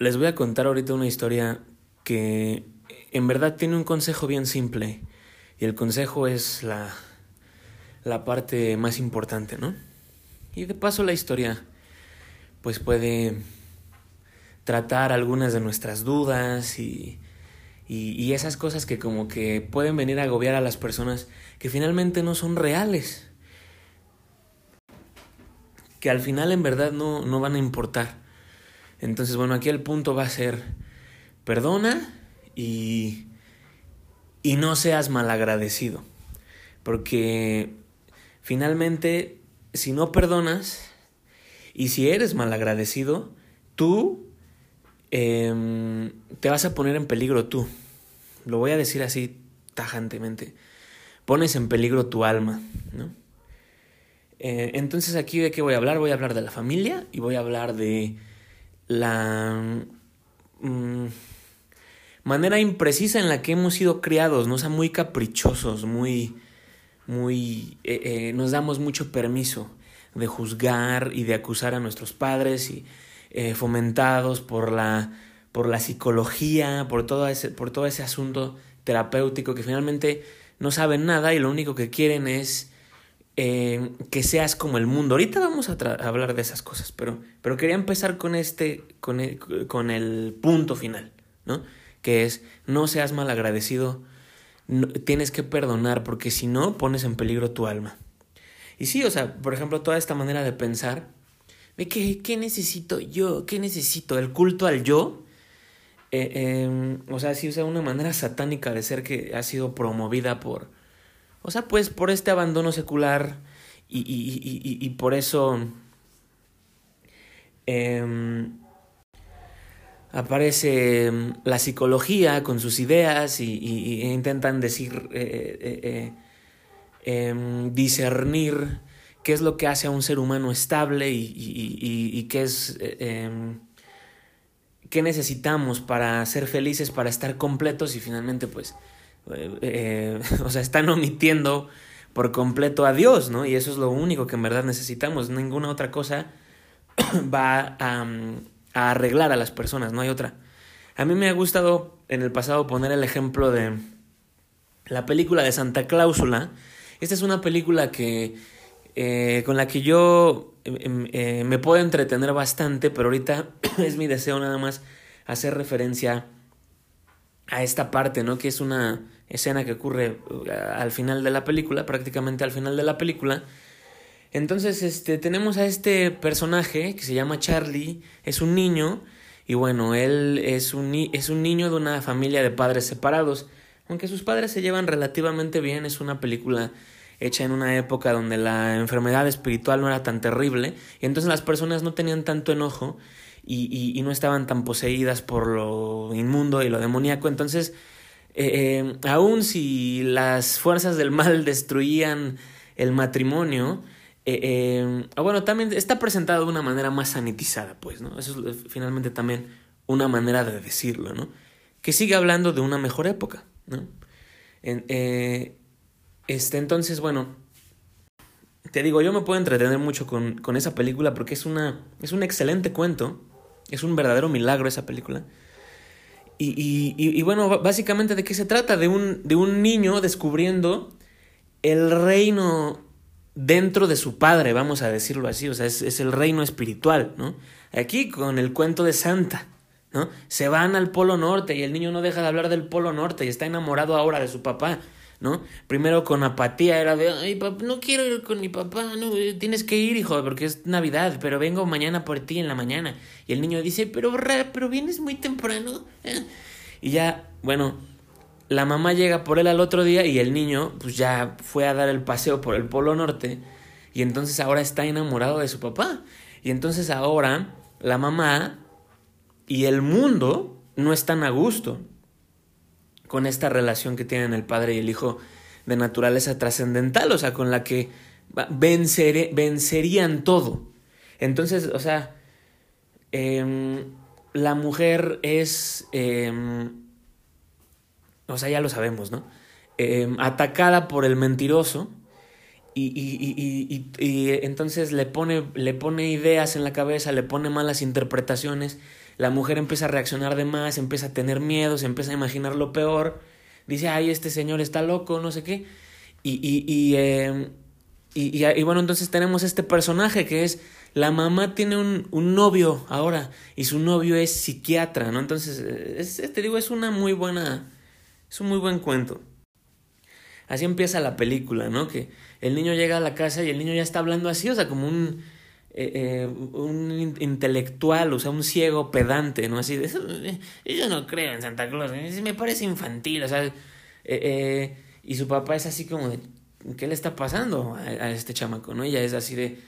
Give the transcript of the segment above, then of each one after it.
les voy a contar ahorita una historia que en verdad tiene un consejo bien simple. Y el consejo es la, la parte más importante, ¿no? Y de paso la historia pues puede tratar algunas de nuestras dudas y, y, esas cosas que como que pueden venir a agobiar a las personas que finalmente no son reales. Que al final en verdad no, no van a importar. Entonces, bueno, aquí el punto va a ser, perdona y, y no seas malagradecido. Porque finalmente, si no perdonas y si eres malagradecido, tú eh, te vas a poner en peligro tú. Lo voy a decir así tajantemente. Pones en peligro tu alma, ¿no? Eh, entonces aquí de qué voy a hablar? Voy a hablar de la familia y voy a hablar de la mmm, manera imprecisa en la que hemos sido criados, ¿no? O sea, muy caprichosos, muy, muy, eh, eh, nos damos mucho permiso de juzgar y de acusar a nuestros padres y eh, fomentados por la, por la psicología, por todo, ese, por todo ese asunto terapéutico que finalmente no saben nada y lo único que quieren es eh, que seas como el mundo. Ahorita vamos a, hablar de esas cosas, pero, pero quería empezar con este, con el, con el punto final, ¿no? Que es no seas mal agradecido, no, tienes que perdonar porque si no pones en peligro tu alma. Y sí, o sea, por ejemplo, toda esta manera de pensar de que, ¿qué necesito yo? ¿Qué necesito? El culto al yo. Eh, eh, o sea, sí, o sea, una manera satánica de ser que ha sido promovida por, o sea, pues por este abandono secular y, y, y, y por eso eh, aparece la psicología con sus ideas y, intentan decir, eh, discernir qué es lo que hace a un ser humano estable y, qué es eh, qué necesitamos para ser felices, para estar completos y finalmente pues, eh, o sea, están omitiendo por completo a Dios, ¿no? Y eso es lo único que en verdad necesitamos. Ninguna otra cosa va a, a arreglar a las personas, no hay otra. A mí me ha gustado en el pasado poner el ejemplo de la película de Santa Cláusula. Esta es una película que eh, con la que yo eh, eh, me puedo entretener bastante, pero ahorita es mi deseo nada más hacer referencia a esta parte, ¿no? Que es una escena que ocurre al final de la película, prácticamente al final de la película. Entonces, este, tenemos a este personaje que se llama Charlie, es un niño, y bueno, él es un, es un niño de una familia de padres separados. Aunque sus padres se llevan relativamente bien, es una película hecha en una época donde la enfermedad espiritual no era tan terrible y entonces las personas no tenían tanto enojo y, no estaban tan poseídas por lo inmundo y lo demoníaco. Entonces, eh, eh, aun si las fuerzas del mal destruían el matrimonio, eh, eh, bueno, también está presentado de una manera más sanitizada, pues, ¿no? Eso es finalmente también una manera de decirlo, ¿no? Que sigue hablando de una mejor época, ¿no? Este, entonces, bueno, te digo, yo me puedo entretener mucho con, con esa película porque es, una, es un excelente cuento, es un verdadero milagro esa película. Y, y, y, y, bueno, básicamente de qué se trata, de un, de un niño descubriendo el reino dentro de su padre, vamos a decirlo así, o sea, es, es el reino espiritual, ¿no? Aquí con el cuento de Santa, ¿no? Se van al Polo Norte y el niño no deja de hablar del Polo Norte y está enamorado ahora de su papá. ¿No? Primero con apatía era de, papá, no quiero ir con mi papá, no, tienes que ir, hijo, porque es Navidad, pero vengo mañana por ti en la mañana. Y el niño dice, pero, pero vienes muy temprano. Y ya, bueno, la mamá llega por él al otro día y el niño, pues ya fue a dar el paseo por el Polo Norte y entonces ahora está enamorado de su papá. Y entonces ahora la mamá y el mundo no están a gusto con esta relación que tienen el padre y el hijo de naturaleza trascendental, o sea, con la que vencer, vencerían todo. Entonces, o sea, eh, la mujer es, eh, o sea, ya lo sabemos, ¿no? Eh, atacada por el mentiroso y, y, y, y, entonces le pone, le pone ideas en la cabeza, le pone malas interpretaciones, la mujer empieza a reaccionar de más, empieza a tener miedo, se empieza a imaginar lo peor, dice, ay, este señor está loco, no sé qué. Y, y, y, em, y, bueno, entonces tenemos este personaje que es, la mamá tiene un, un novio ahora y su novio es psiquiatra, ¿no? Entonces, es, te digo, es una muy buena, es un muy buen cuento. Así empieza la película, ¿no? Que el niño llega a la casa y el niño ya está hablando así, o sea, como un, eh, eh, un intelectual, o sea, un ciego pedante, ¿no? Así de, eh, yo no creo en Santa Claus, me parece infantil, o sea, y su papá es así como de, ¿qué le está pasando a, este chamaco, no? Ella es así de,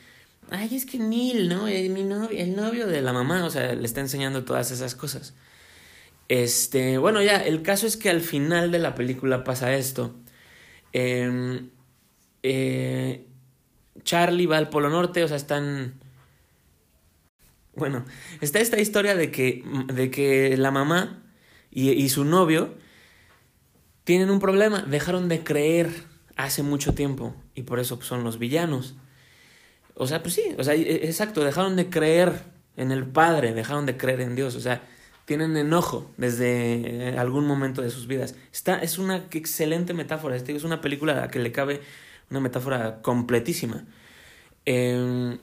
ay, es que Neil, ¿no? Es mi novio, el novio de la mamá, o sea, le está enseñando todas esas cosas. Este, bueno, ya, el caso es que al final de la película pasa esto. Em, eh, Charlie va al Polo Norte, o sea, están... Bueno, está esta historia de que, de que la mamá y, y su novio tienen un problema, dejaron de creer hace mucho tiempo y por eso son los villanos. O sea, pues sí, o sea, e, exacto, dejaron de creer en el Padre, dejaron de creer en Dios, o sea, tienen enojo desde algún momento de sus vidas. Está, es una excelente metáfora, es una película a la que le cabe una metáfora completísima. Em,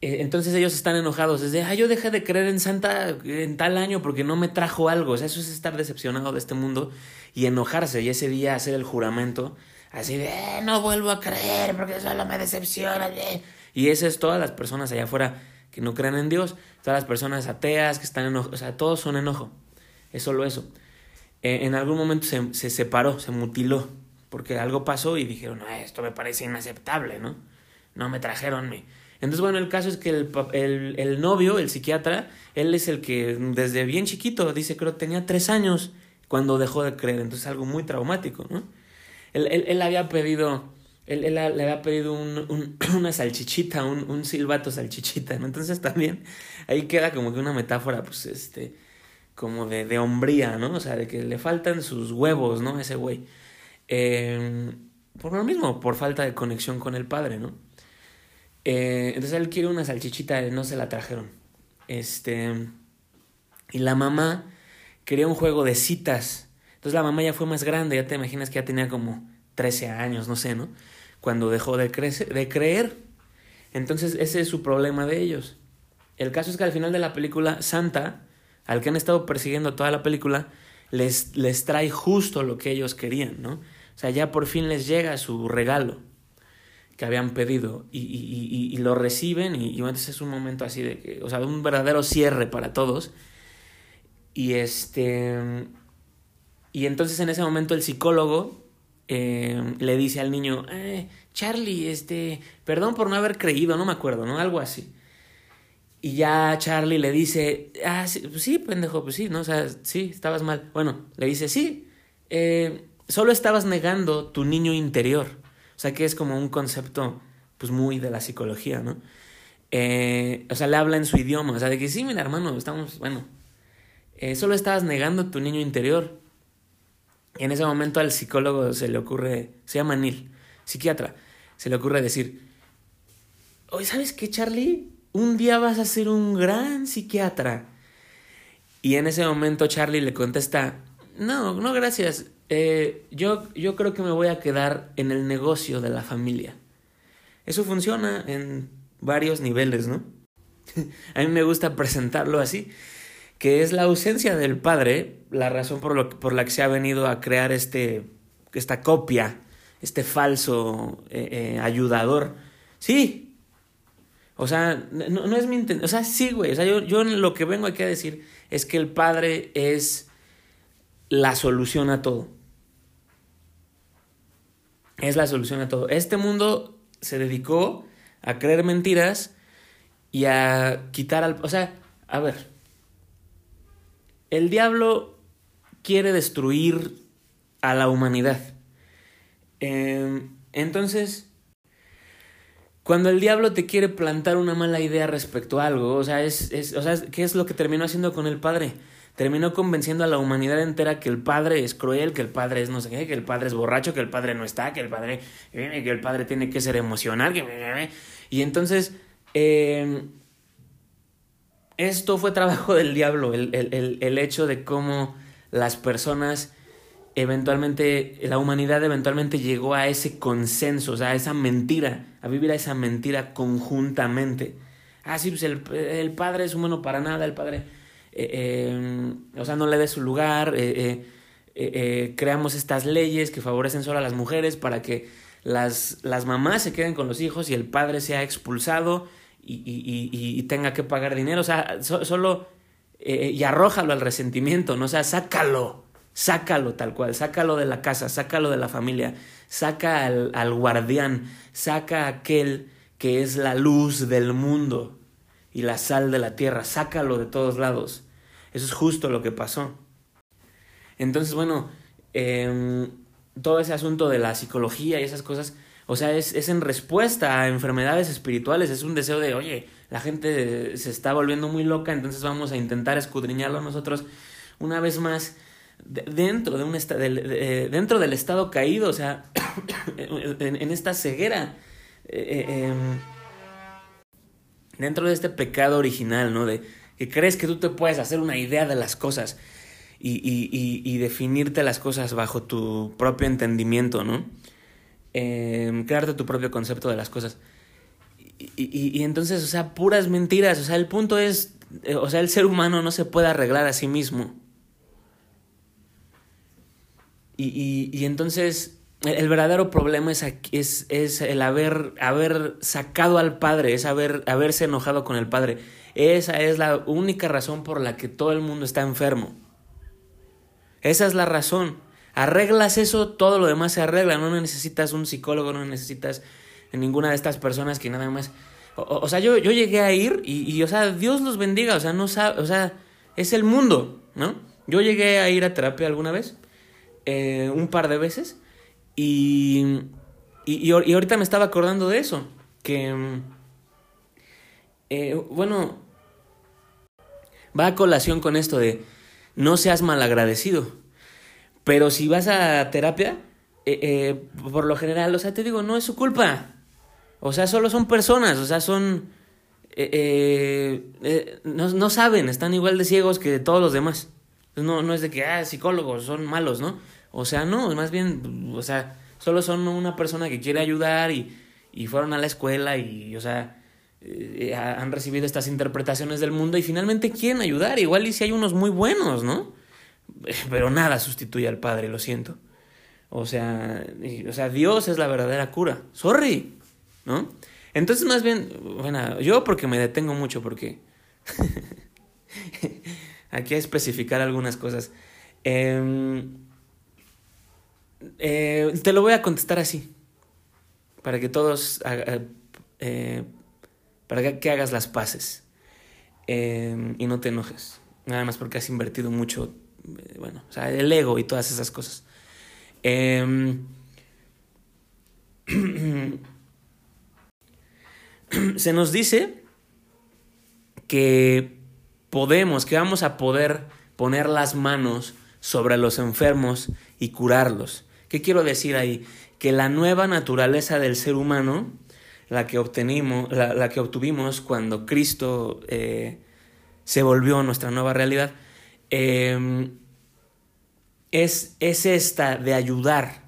e, entonces ellos están enojados desde, ah, yo dejé de creer en Santa en tal año porque no me trajo algo. O sea, eso es estar decepcionado de este mundo y enojarse y ese día hacer el juramento así de, eh, no vuelvo a creer porque solo me decepciona. Y eso es todas las personas allá afuera que no creen en Dios, todas las personas ateas que están enojadas, o sea, todos son enojo. Es solo eso. En algún momento se, se separó, se mutiló porque algo pasó y dijeron, ah, esto me parece inaceptable, ¿no? No me trajeron mi... Entonces, bueno, el caso es que el, el, el, novio, el psiquiatra, él es el que desde bien chiquito, dice, creo, tenía tres años cuando dejó de creer. Entonces, algo muy traumático, ¿no? Él, él, había pedido, él, él, le había pedido un, una salchichita, un, un silbato salchichita, ¿no? Entonces, también ahí queda como que una metáfora, pues, este, como de, de hombría, ¿no? O sea, de que le faltan sus huevos, ¿no? Ese güey. Eh, por lo mismo, por falta de conexión con el padre, ¿no? Eh, entonces él quiere una salchichita, no se la trajeron. Este. Y la mamá quería un juego de citas. Entonces la mamá ya fue más grande, ya te imaginas que ya tenía como 13 años, no sé, ¿no? Cuando dejó de, crecer, de creer. Entonces ese es su problema de ellos. El caso es que al final de la película, Santa, al que han estado persiguiendo toda la película, les, les trae justo lo que ellos querían, ¿no? O sea, ya por fin les llega su regalo que habían pedido y, y, y, lo reciben y, y, entonces es un momento así de que, o sea, un verdadero cierre para todos. Y este... Y entonces en ese momento el psicólogo eh, le dice al niño, eh, Charlie, este, perdón por no haber creído, no me acuerdo, ¿no? Algo así. Y ya Charlie le dice, ah, sí, pues sí, pendejo, pues sí, ¿no? O sea, sí, estabas mal. Bueno, le dice, sí, eh, solo estabas negando tu niño interior. O sea, que es como un concepto, pues muy de la psicología, ¿no? Eh, o sea, le habla en su idioma, o sea, de que sí, mira, hermano, estamos, bueno, eh, solo estabas negando tu niño interior. Y en ese momento al psicólogo se le ocurre, se llama Neil, psiquiatra, se le ocurre decir, oye, ¿sabes qué, Charlie? un día vas a ser un gran psiquiatra. Y en ese momento Charlie le contesta, no, no, gracias. Eh, yo, yo creo que me voy a quedar en el negocio de la familia. Eso funciona en varios niveles, ¿no? a mí me gusta presentarlo así, que es la ausencia del padre, la razón por, lo, por la que se ha venido a crear este, esta copia, este falso eh, eh, ayudador. Sí, o sea, no, no es mi intención. O sea, sí, güey. O sea, yo, yo lo que vengo aquí a decir es que el padre es la solución a todo. Es la solución a todo. Este mundo se dedicó a creer mentiras y a quitar al... O sea, a ver. El diablo quiere destruir a la humanidad. Eh, entonces, cuando el diablo te quiere plantar una mala idea respecto a algo, o sea, es, es, o sea, ¿qué es lo que terminó haciendo con el padre? Terminó convenciendo a la humanidad entera que el padre es cruel, que el padre es no sé qué, que el padre es borracho, que el padre no está, que el padre, que el padre tiene que ser emocional, que... Y entonces, eh, esto fue trabajo del diablo, el, el, el hecho de cómo las personas eventualmente, la humanidad eventualmente llegó a ese consenso, o sea, a esa mentira, a vivir a esa mentira conjuntamente. Ah, sí, pues el, el padre es humano para nada, el padre, eh, eh, o sea, no le dé su lugar, eh, creamos estas leyes que favorecen solo a las mujeres para que las, las mamás se queden con los hijos y el padre sea expulsado y, y, y, tenga que pagar dinero, o sea, solo, y arrójalo al resentimiento, ¿no? O sea, sácalo Sácalo tal cual, sácalo de la casa, sácalo de la familia, saca al, al guardián, saca aquel que es la luz del mundo y la sal de la tierra, sácalo de todos lados. Eso es justo lo que pasó. Entonces, bueno, eh, todo ese asunto de la psicología y esas cosas, o sea, es, es en respuesta a enfermedades espirituales, es un deseo de, oye, la gente se está volviendo muy loca, entonces vamos a intentar escudriñarlo nosotros una vez más dentro, de un dentro del estado caído, o sea, en, esta ceguera, eh, eh, em, dentro de este pecado original, ¿no? De que crees que tú te puedes hacer una idea de las cosas y, y, y, definirte las cosas bajo tu propio entendimiento, ¿no? Em, crearte tu propio concepto de las cosas. Y, entonces, o sea, puras mentiras, o sea, el punto es, eh, o sea, el ser humano no se puede arreglar a sí mismo. Y entonces el verdadero problema es, es, es el haber, haber sacado al padre, es haber, haberse enojado con el padre. Esa es la única razón por la que todo el mundo está enfermo. Esa es la razón. Arreglas eso, todo lo demás se arregla. No necesitas un psicólogo, no necesitas ninguna de estas personas que nada más... O, sea, yo, yo llegué a ir y, y, o sea, Dios los bendiga, o sea, no sabe, o sea, es el mundo, ¿no? Yo llegué a ir a terapia alguna vez eh, un par de veces y, y, ahorita me estaba acordando de eso, que, eh, bueno, va a colación con esto de no seas malagradecido, pero si vas a terapia, eh, por lo general, o sea, te digo, no es su culpa, o sea, solo son personas, o sea, son... no, no, saben, están igual de ciegos que todos los demás. No, no es de que, ah, psicólogos son malos, ¿no? O sea, no, más bien, o sea, solo son una persona que quiere ayudar y, y fueron a la escuela y, o sea, eh, han recibido estas interpretaciones del mundo y finalmente quieren ayudar. Igual y si hay unos muy buenos, ¿no? Pero nada sustituye al Padre, lo siento. O sea, o sea, Dios es la verdadera cura. Sorry, ¿no? Entonces, más bien, bueno, yo porque me detengo mucho, porque aquí a especificar algunas cosas. Eh, eh, te lo voy a contestar así. Para que todos. Eh, para que, hagas las paces. Eh, y no te enojes. Nada más porque has invertido mucho. bueno, o sea, el ego y todas esas cosas. se nos dice que podemos, que vamos a poder poner las manos sobre los enfermos y curarlos. ¿Qué quiero decir ahí? Que la nueva naturaleza del ser humano, la que, obtenimos, la, que obtuvimos cuando Cristo eh, se volvió nuestra nueva realidad, em, es, es esta de ayudar.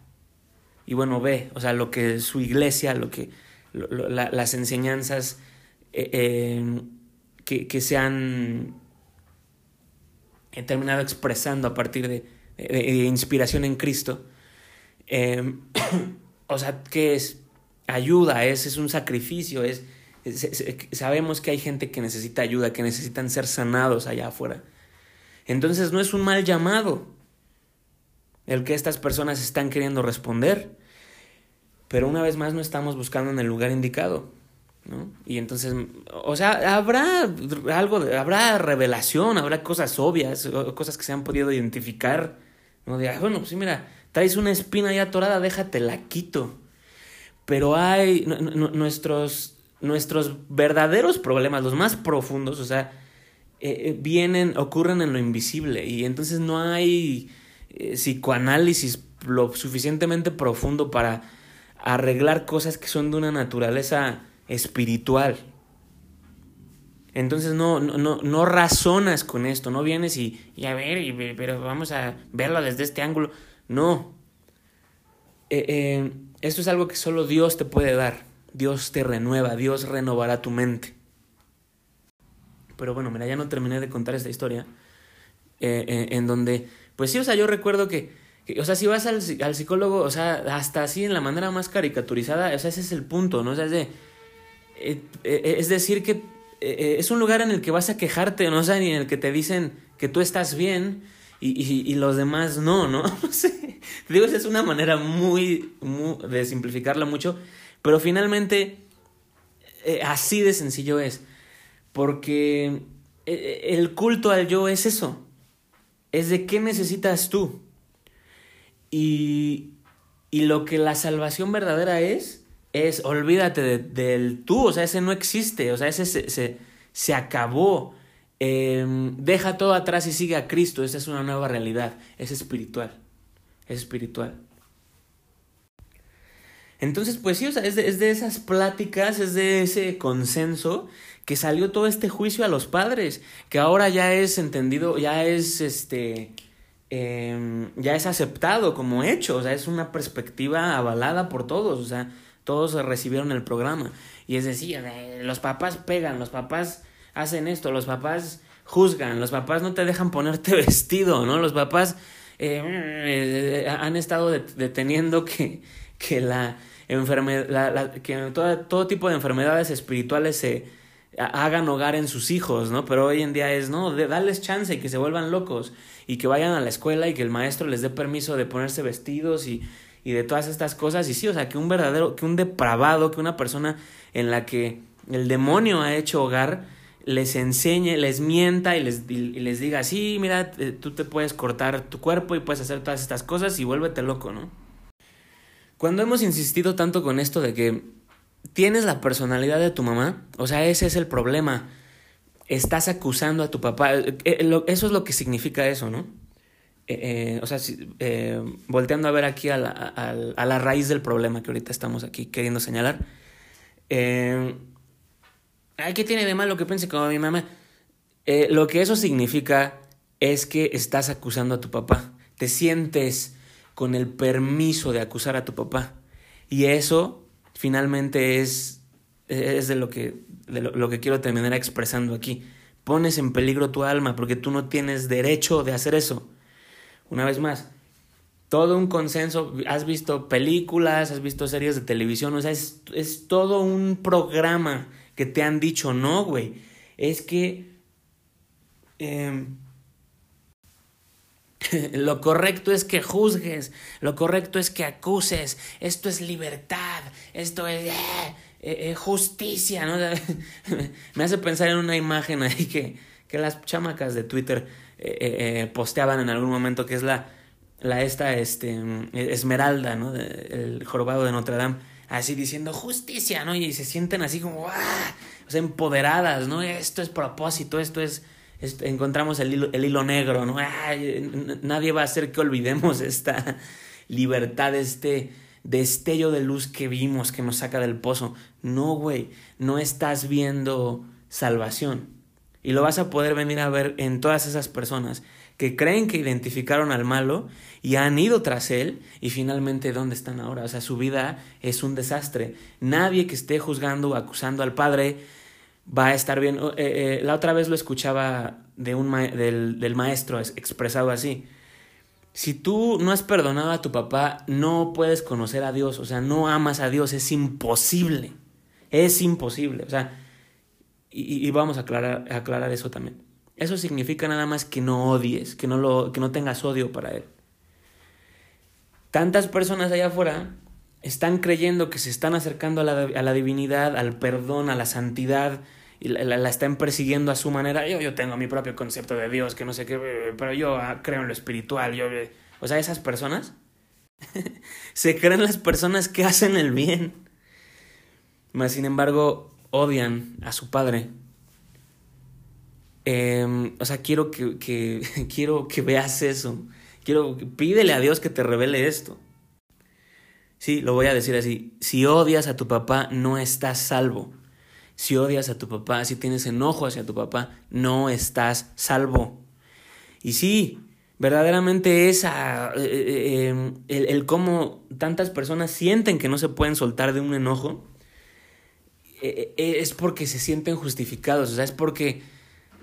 Y bueno, ve, o sea, lo que su iglesia, lo que las enseñanzas eh, em, que, que, se han terminado expresando a partir de, de inspiración en Cristo, Em, o sea, ¿qué es? Ayuda, es, es un sacrificio, es, sabemos que hay gente que necesita ayuda, que necesitan ser sanados allá afuera. Entonces no es un mal llamado el que estas personas están queriendo responder, pero una vez más no estamos buscando en el lugar indicado. ¿no? Y entonces, o sea, habrá algo, habrá revelación, habrá cosas obvias, cosas que se han podido identificar, ¿no? De, bueno, pues sí, mira, traes una espina ya atorada, déjate la quito. Pero hay nuestros, nuestros verdaderos problemas, los más profundos, o sea, eh, eh, vienen, ocurren en lo invisible y entonces no hay eh, psicoanálisis lo suficientemente profundo para arreglar cosas que son de una naturaleza espiritual. Entonces no, no, no, razonas con esto, no vienes y, y a ver, pero vamos a verlo desde este ángulo. No. Eh, esto es algo que solo Dios te puede dar. Dios te renueva, Dios renovará tu mente. Pero bueno, mira, ya no terminé de contar esta historia. Eh, en donde, pues sí, o sea, yo recuerdo que, o sea, si vas al, al, psicólogo, o sea, hasta así en la manera más caricaturizada, o sea, ese es el punto, ¿no? O sea, es de, es decir que eh, es un lugar en el que vas a quejarte, ¿no? O sea, en el que te dicen que tú estás bien y, y, los demás no, ¿no? Digo, esa es una manera muy, de simplificarlo mucho, pero finalmente eh, así de sencillo es, porque eh, el culto al yo es eso, es de qué necesitas tú. Y, y lo que la salvación verdadera es, es olvídate del tú, o sea, ese no existe, o sea, ese se, se, acabó. Em, deja todo atrás y sigue a Cristo, esa es una nueva realidad, es espiritual, es espiritual. Entonces, pues sí, o sea, es de, es de esas pláticas, es de ese consenso que salió todo este juicio a los padres, que ahora ya es entendido, ya es este, em, ya es aceptado como hecho, o sea, es una perspectiva avalada por todos, o sea, todos recibieron el programa. Y es decir, los papás pegan, los papás hacen esto, los papás juzgan, los papás no te dejan ponerte vestido, ¿no? Los papás eh, eh, han estado deteniendo que, que la enfermedad, que todo, todo tipo de enfermedades espirituales se hagan hogar en sus hijos, ¿no? Pero hoy en día es, no, de, darles chance y que se vuelvan locos y que vayan a la escuela y que el maestro les dé permiso de ponerse vestidos y y de todas estas cosas. Y sí, o sea, que un verdadero, que un depravado, que una persona en la que el demonio ha hecho hogar, les enseñe, les mienta y les, les diga, sí, mira, tú te puedes cortar tu cuerpo y puedes hacer todas estas cosas y vuélvete loco, ¿no? Cuando hemos insistido tanto con esto de que tienes la personalidad de tu mamá, o sea, ese es el problema. Estás acusando a tu papá. Eh, eh, eso es lo que significa eso, ¿no? Eh, o sea, volteando a ver aquí a la, a, la, raíz del problema que ahorita estamos aquí queriendo señalar. Eh, ¿Qué tiene de malo que piense como mi mamá? lo que eso significa es que estás acusando a tu papá. Te sientes con el permiso de acusar a tu papá. Y eso finalmente es, es de, lo que, de lo que quiero terminar expresando aquí. Pones en peligro tu alma porque tú no tienes derecho de hacer eso. Una vez más, todo un consenso, has visto películas, has visto series de televisión, o sea, es, es todo un programa que te han dicho, no, güey, es que em, lo correcto es que juzgues, lo correcto es que acuses, esto es libertad, esto es eh, eh, eh, justicia, ¿no? Me hace pensar en una imagen ahí que, que las chamacas de Twitter posteaban en algún momento, que es la, la esta este, Esmeralda, ¿no? el jorobado de Notre Dame, así diciendo justicia, ¿no? Y se sienten así como, ¡ah! O sea, empoderadas, ¿no? Esto es propósito, esto es... encontramos el hilo, el hilo negro, ¿no? nadie va a hacer que olvidemos esta libertad, este destello de luz que vimos que nos saca del pozo. No, güey, no estás viendo salvación. Y lo vas a poder venir a ver en todas esas personas que creen que identificaron al malo y han ido tras él y finalmente ¿dónde están ahora? O sea, su vida es un desastre. Nadie que esté juzgando o acusando al padre va a estar bien. Eh, eh, la otra vez lo escuchaba de un del, del maestro expresado así. Si tú no has perdonado a tu papá, no puedes conocer a Dios, o sea, no amas a Dios, es imposible. Es imposible, o sea, y, vamos a aclarar eso también. Eso significa nada más que no odies, que no, lo, que no tengas odio para Él. Tantas personas allá afuera están creyendo que se están acercando a la, a la divinidad, al perdón, a la santidad, y la, están persiguiendo a su manera. Yo, yo tengo mi propio concepto de Dios, que no sé qué, pero yo ah, creo en lo espiritual. Yo, o sea, esas personas se creen las personas que hacen el bien. Mas, sin embargo, odian a su padre. Em, o sea, quiero que, quiero que veas eso. Quiero, pídele a Dios que te revele esto. Sí, lo voy a decir así. Si odias a tu papá, no estás salvo. si odias a tu papá, si tienes enojo hacia tu papá, no estás salvo. Y sí, verdaderamente esa, eh, eh, em, el, el, cómo tantas personas sienten que no se pueden soltar de un enojo, eh, es porque se sienten justificados, o sea, es porque,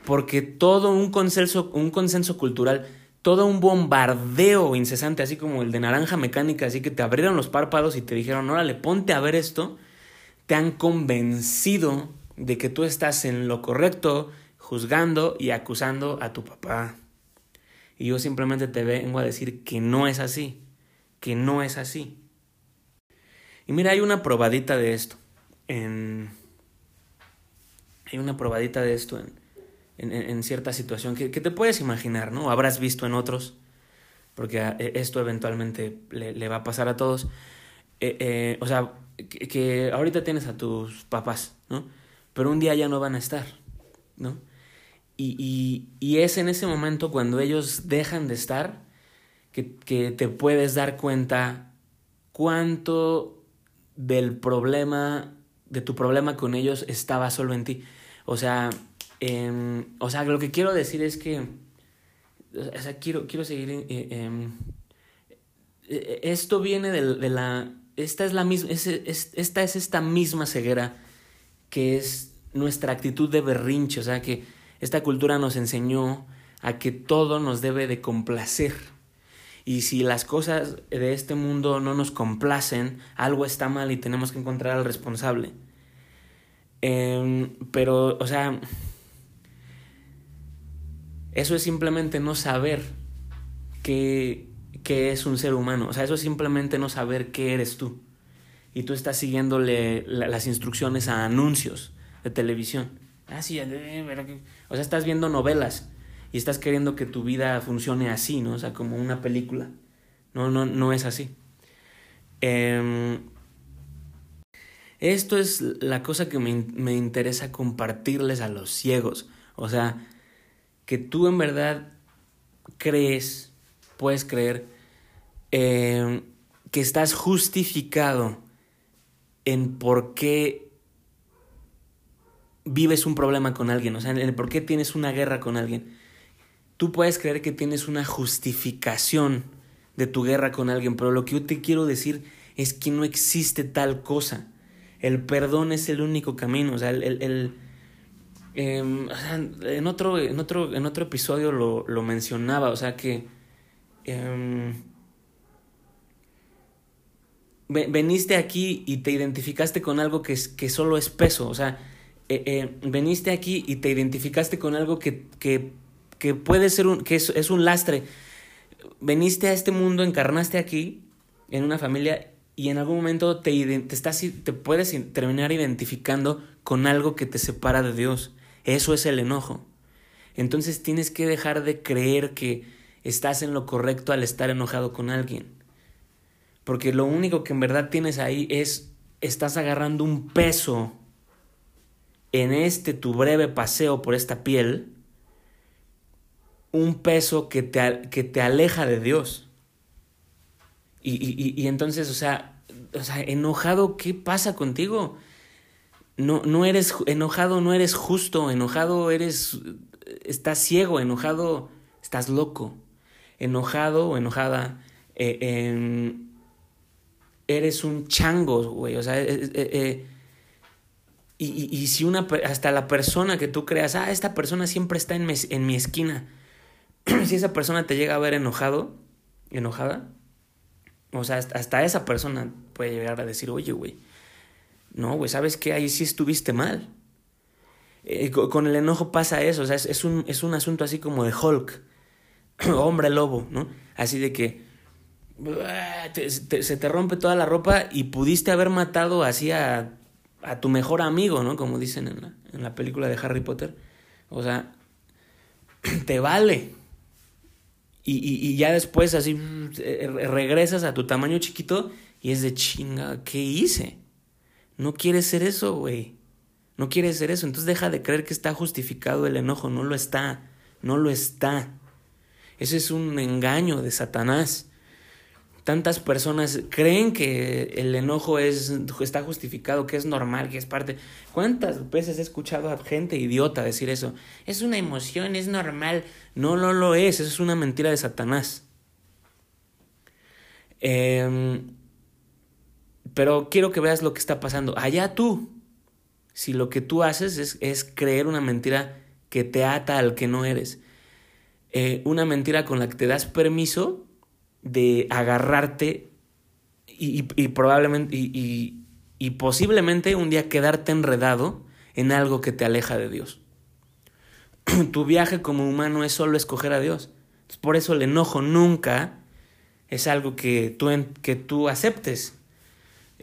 porque todo un consenso, un consenso cultural, todo un bombardeo incesante, así como el de naranja mecánica, así que te abrieron los párpados y te dijeron, órale, ponte a ver esto, te han convencido de que tú estás en lo correcto, juzgando y acusando a tu papá. Y yo simplemente te vengo a decir que no es así, que no es así. Y mira, hay una probadita de esto. En... Hay una probadita de esto en, en, en cierta situación que, que, te puedes imaginar, ¿no? Habrás visto en otros, porque e, esto eventualmente le, le va a pasar a todos. Eh, eh, o sea, que, que ahorita tienes a tus papás, ¿no? Pero un día ya no van a estar, ¿no? Y, y, y, es en ese momento cuando ellos dejan de estar que, que, te puedes dar cuenta cuánto del problema, de tu problema con ellos estaba solo en ti. O sea, eh, o sea, lo que quiero decir es que, o sea, quiero, quiero seguir, eh, eh, esto viene de, la, esta es la misma, es, es, esta es esta misma ceguera que es nuestra actitud de berrinche, o sea, que esta cultura nos enseñó a que todo nos debe de complacer. Y si las cosas de este mundo no nos complacen, algo está mal y tenemos que encontrar al responsable. Eh, pero, o sea, eso es simplemente no saber qué, qué es un ser humano. O sea, eso es simplemente no saber qué eres tú. Y tú estás siguiéndole las instrucciones a anuncios de televisión. Ah, sí, o sea, estás viendo novelas y estás queriendo que tu vida funcione así, ¿no? O sea, como una película. No, no, no es así. Eh, esto es la cosa que me, me, interesa compartirles a los ciegos. O sea, que tú en verdad crees, puedes creer, eh, que estás justificado en por qué vives un problema con alguien, o sea, el por qué tienes una guerra con alguien. Tú puedes creer que tienes una justificación de tu guerra con alguien, pero lo que yo te quiero decir es que no existe tal cosa. El perdón es el único camino, o sea, el, el sea, en, otro, en, otro, en otro episodio lo, lo mencionaba, o sea que... Eh, veniste aquí y te identificaste con algo que, es, que solo es peso, o sea, eh, eh, veniste aquí y te identificaste con algo que, que, que puede ser un, que es, es, un lastre. Veniste a este mundo, encarnaste aquí, en una familia, y en algún momento te, te, estás, te puedes terminar identificando con algo que te separa de Dios. Eso es el enojo. Entonces tienes que dejar de creer que estás en lo correcto al estar enojado con alguien. Porque lo único que en verdad tienes ahí es, estás agarrando un peso en este tu breve paseo por esta piel un peso que te, que te aleja de Dios. Y, y, y, entonces, o sea, o sea, enojado, ¿qué pasa contigo? No, no eres enojado, no eres justo, enojado eres, estás ciego, enojado, estás loco, enojado o enojada, eh, eres un chango, güey, o sea, eh, eh y, y, y, si una, hasta la persona que tú creas, ah, esta persona siempre está en mi, en mi esquina, si esa persona te llega a ver enojado, enojada, o sea, hasta esa persona puede llegar a decir, oye, güey, no, güey, ¿sabes qué? Ahí sí estuviste mal. Eh, con el enojo pasa eso, o sea, es, es, un, es un asunto así como de Hulk, hombre lobo, ¿no? Así de que se te rompe toda la ropa y pudiste haber matado así a a tu mejor amigo, ¿no? Como dicen en la, en la película de Harry Potter. O sea, te vale. Y, y, y, ya después así eh, regresas a tu tamaño chiquito y es de chinga, ¿qué hice? No quieres ser eso, güey. No quieres ser eso. Entonces deja de creer que está justificado el enojo. No lo está. No lo está. Ese es un engaño de Satanás. tantas personas creen que el enojo es, está justificado, que es normal, que es parte. ¿Cuántas veces he escuchado a gente idiota decir eso? Es una emoción, es normal. No, no lo es, eso es una mentira de Satanás. Em, pero quiero que veas lo que está pasando. Allá tú, si lo que tú haces es, es creer una mentira que te ata al que no eres. Eh, una mentira con la que te das permiso de agarrarte y, probablemente y, y, posiblemente un día quedarte enredado en algo que te aleja de Dios. tu viaje como humano es solo escoger a Dios. Por eso el enojo nunca es algo que tú, que tú aceptes.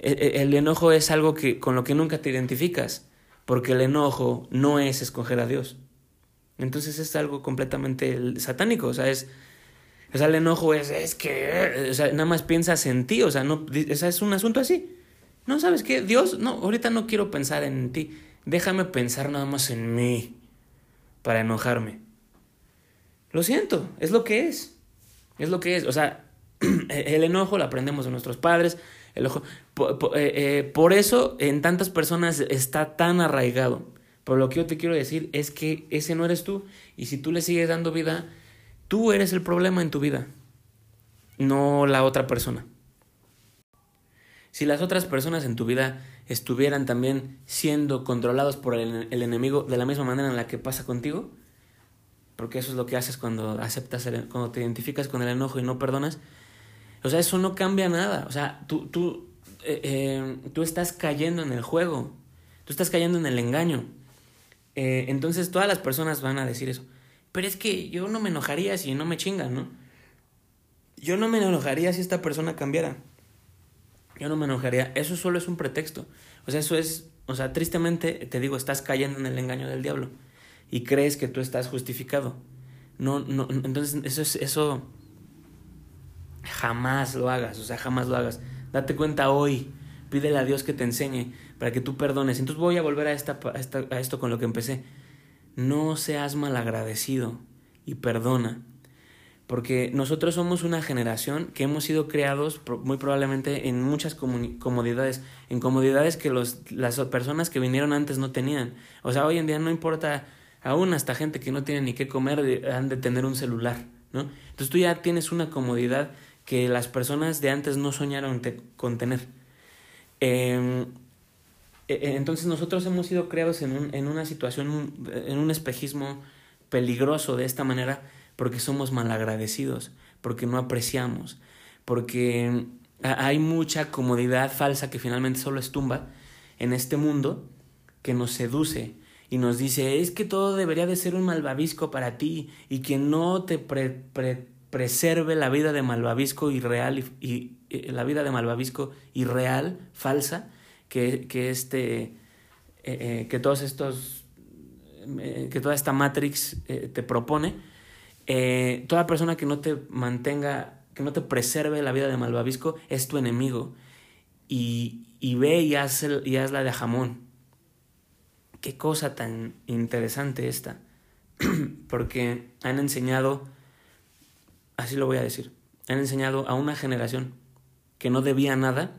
El, enojo es algo que, con lo que nunca te identificas, porque el enojo no es escoger a Dios. Entonces es algo completamente satánico, o sea, es o sea, el enojo es, es que, o nada más piensas en ti, o sea, no, o sea, es un asunto así. No, ¿sabes qué? Dios, no, ahorita no quiero pensar en ti. Déjame pensar nada más en mí para enojarme. Lo siento, es lo que es. Es lo que es. O sea, el enojo lo aprendemos de nuestros padres. El ojo, eh, eh, por eso en tantas personas está tan arraigado. Pero lo que yo te quiero decir es que ese no eres tú. Y si tú le sigues dando vida, Tú eres el problema en tu vida, no la otra persona. Si las otras personas en tu vida estuvieran también siendo controlados por el, enemigo de la misma manera en la que pasa contigo, porque eso es lo que haces cuando aceptas, cuando te identificas con el enojo y no perdonas, o sea, eso no cambia nada. O sea, tú, tú, eh, eh, tú estás cayendo en el juego, tú estás cayendo en el engaño. Eh, entonces todas las personas van a decir eso. Pero es que yo no me enojaría si no me chingan, ¿no? Yo no me enojaría si esta persona cambiara. Yo no me enojaría. Eso solo es un pretexto. O sea, eso es, o sea, tristemente te digo, estás cayendo en el engaño del diablo y crees que tú estás justificado. No, no, entonces eso es, eso jamás lo hagas, o sea, jamás lo hagas. Date cuenta hoy, pídele a Dios que te enseñe para que tú perdones. Entonces voy a volver a, a, esta, a esto con lo que empecé no seas malagradecido y perdona. Porque nosotros somos una generación que hemos sido creados muy probablemente en muchas comodidades, en comodidades que los, las personas que vinieron antes no tenían. O sea, hoy en día no importa, aún hasta gente que no tiene ni qué comer han de tener un celular, ¿no? Entonces tú ya tienes una comodidad que las personas de antes no soñaron con tener. Eh, e, e, entonces nosotros hemos sido creados en, un, en una situación, en un espejismo peligroso de esta manera porque somos malagradecidos, porque no apreciamos, porque hay mucha comodidad falsa que finalmente solo es tumba en este mundo que nos seduce y nos dice es que todo debería de ser un malvavisco para ti y que no te preserve la vida de malvavisco irreal y, y, la vida de malvavisco irreal, falsa, que, este, eh, eh, que todos estos, eh, que toda esta Matrix te propone, toda persona que no te mantenga, que no te preserve la vida de malvavisco es tu enemigo. Y, y ve y, haz y hazla de jamón. Qué cosa tan interesante esta. Porque han enseñado, así lo voy a decir, han enseñado a una generación que no debía nada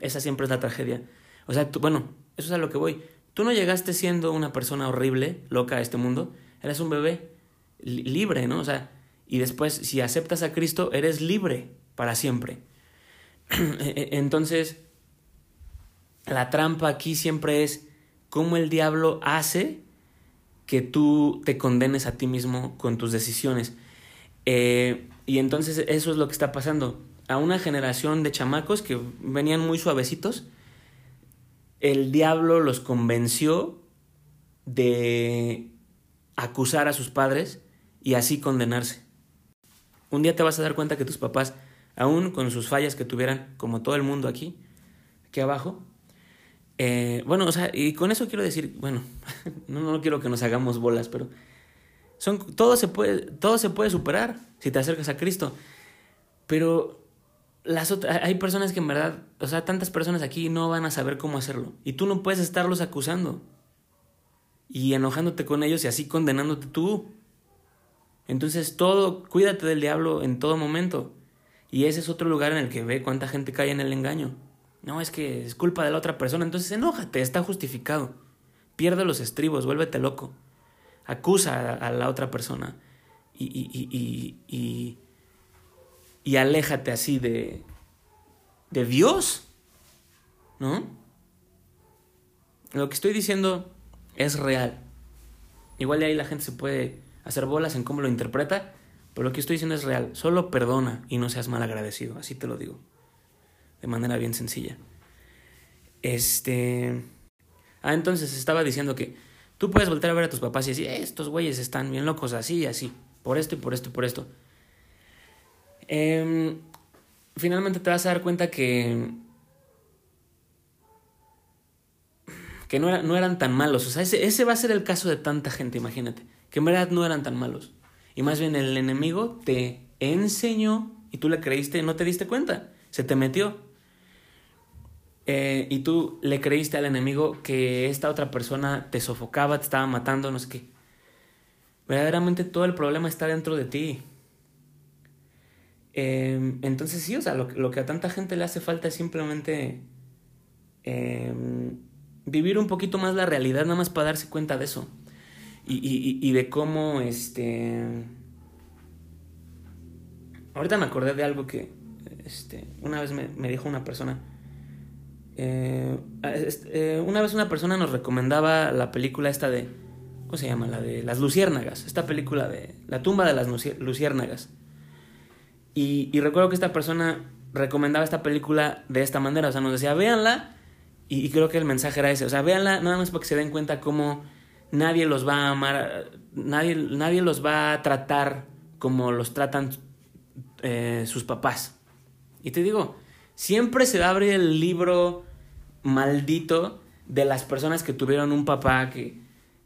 esa siempre es la tragedia. O sea, bueno, eso es a lo que voy. Tú no llegaste siendo una persona horrible, loca a este mundo. Eres un bebé libre, ¿no? O sea, y después, si aceptas a Cristo, eres libre para siempre. E, e, entonces, la trampa aquí siempre es cómo el diablo hace que tú te condenes a ti mismo con tus decisiones. Eh, y entonces eso es lo que está pasando a una generación de chamacos que venían muy suavecitos, el diablo los convenció de acusar a sus padres y así condenarse. Un día te vas a dar cuenta que tus papás, aún con sus fallas que tuvieran, como todo el mundo aquí, aquí abajo, eh, bueno, o sea, y con eso quiero decir, bueno, no, no quiero que nos hagamos bolas, pero son, todo, se puede, todo se puede superar si te acercas a Cristo. Pero las otras, hay personas que en verdad, o sea, tantas personas aquí no van a saber cómo hacerlo. Y tú no puedes estarlos acusando y enojándote con ellos y así condenándote tú. Entonces todo, cuídate del diablo en todo momento. Y ese es otro lugar en el que ve cuánta gente cae en el engaño. No, es que es culpa de la otra persona. Entonces enójate, está justificado. Pierde los estribos, vuélvete loco. Acusa a, la otra persona. Y, y, y, y, aléjate así de, de Dios. ¿No? Lo que estoy diciendo es real. Igual de ahí la gente se puede hacer bolas en cómo lo interpreta, pero lo que estoy diciendo es real. Solo perdona y no seas mal agradecido, así te lo digo. De manera bien sencilla. Este. Ah, entonces estaba diciendo que tú puedes volver a ver a tus papás y decir, estos güeyes están bien locos, así y así, por esto y por esto y por esto. Em, finalmente te vas a dar cuenta que que no, no, eran tan malos. O sea, ese, ese, va a ser el caso de tanta gente, imagínate. Que en verdad no eran tan malos. Y más bien el enemigo te enseñó y tú le creíste y no te diste cuenta. Se te metió. Eh, y tú le creíste al enemigo que esta otra persona te sofocaba, te estaba matando, no sé qué. Verdaderamente todo el problema está dentro de ti. Eh, entonces sí, o sea, lo, que a tanta gente le hace falta es simplemente eh, vivir un poquito más la realidad, nada más para darse cuenta de eso. Y, de cómo, este... Ahorita me acordé de algo que, este, una vez me dijo una persona. Eh, eh, una vez una persona nos recomendaba la película esta de, ¿cómo se llama? La de Las Luciérnagas, esta película de La tumba de las Luciérnagas. Y, recuerdo que esta persona recomendaba esta película de esta manera, o sea, nos decía, véanla y, creo que el mensaje era ese. O sea, véanla nada más para que se den cuenta cómo nadie los va a amar, nadie, nadie los va a tratar como los tratan eh, sus papás. Y te digo, siempre se abre el libro maldito de las personas que tuvieron un papá que,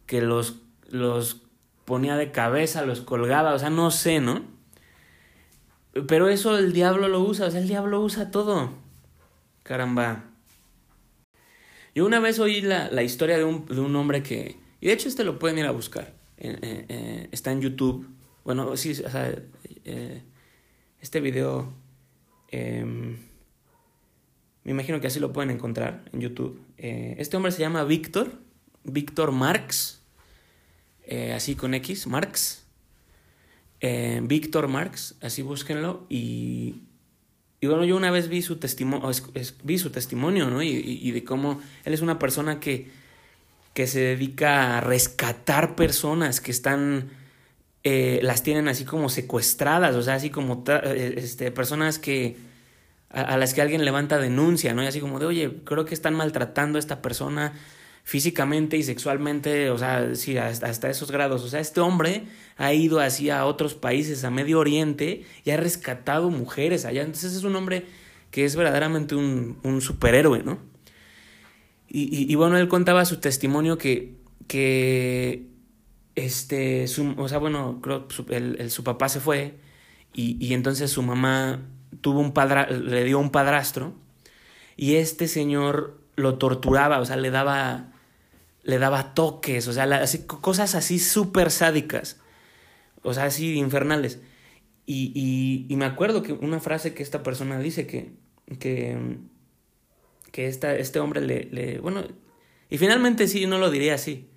que los, los ponía de cabeza, los colgaba, o sea, no sé, ¿no? Pero eso el diablo lo usa, o sea, el diablo usa todo. Caramba. Yo una vez oí la, la historia de un, de un, hombre que... Y de hecho este lo pueden ir a buscar. Eh, eh, está en YouTube. Bueno, sí, o sea, eh, este video... Em, me imagino que así lo pueden encontrar en YouTube. este hombre se llama Víctor. Víctor Marx. así con X, Marx. Víctor Marx, así búsquenlo. Y y bueno, yo una vez vi su testimonio, vi su testimonio, ¿no? Y, de cómo él es una persona que, que se dedica a rescatar personas que están, eh, las tienen así como secuestradas, o sea, así como eh, este, personas que, a, las que alguien levanta denuncia, ¿no? Y así como de, oye, creo que están maltratando a esta persona, físicamente y sexualmente, o sea, sí, hasta, esos grados. O sea, este hombre ha ido así a otros países, a Medio Oriente, y ha rescatado mujeres allá. Entonces es un hombre que es verdaderamente un, un superhéroe, ¿no? Y, bueno, él contaba su testimonio que, que este, su, o sea, bueno, creo su, el, su papá se fue y entonces su mamá tuvo un padra, le dio un padrastro y este señor lo torturaba, o sea, le daba le daba toques, o sea, así, cosas así súper sádicas, o sea, así infernales. Y, y, y, me acuerdo que una frase que esta persona dice que, que, que esta, este hombre le, le, bueno, y finalmente sí, no lo diría así,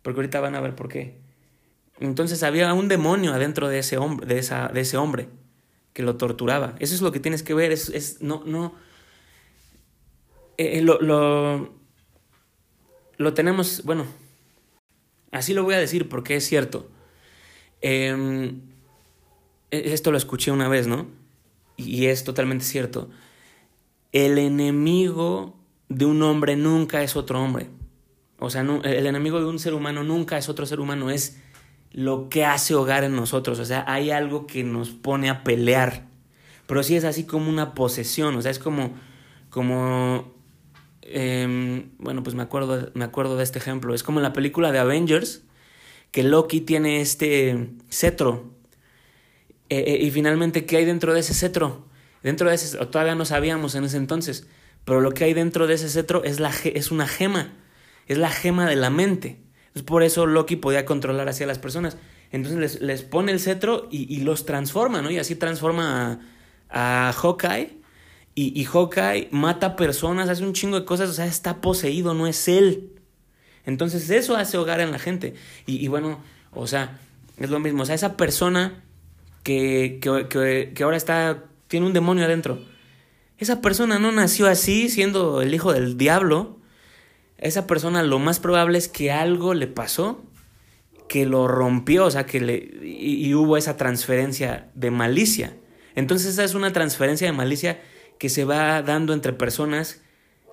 porque ahorita van a ver por qué. Entonces había un demonio adentro de ese hombre, de, esa, de ese hombre que lo torturaba. Eso es lo que tienes que ver, es, es no, no, eh, lo, lo lo tenemos, bueno, así lo voy a decir porque es cierto. Em, e, esto lo escuché una vez, ¿no? Y es totalmente cierto. El enemigo de un hombre nunca es otro hombre. O sea, el enemigo de un ser humano nunca es otro ser humano, es lo que hace hogar en nosotros. O sea, hay algo que nos pone a pelear. Pero sí es así como una posesión, o sea, es como, como Em, bueno, pues me acuerdo, me acuerdo de este ejemplo. Es como en la película de Avengers, que Loki tiene este cetro. Eh, eh, y finalmente, ¿qué hay dentro de ese cetro? Dentro de ese, todavía no sabíamos en ese entonces, pero lo que hay dentro de ese cetro es, la, es una gema, es la gema de la mente. Es por eso Loki podía controlar así a las personas. Entonces les, les pone el cetro y, y, los transforma, ¿no? Y así transforma a, Hawkeye y, y Hawkeye mata personas, hace un chingo de cosas, o sea, está poseído, no es él. Entonces eso hace hogar en la gente. Y, y bueno, o sea, es lo mismo, o sea, esa persona que, que, que, que ahora está, tiene un demonio adentro, esa persona no nació así, siendo el hijo del diablo. Esa persona lo más probable es que algo le pasó, que lo rompió, o sea, que le, y, hubo esa transferencia de malicia. Entonces esa es una transferencia de malicia que se va dando entre personas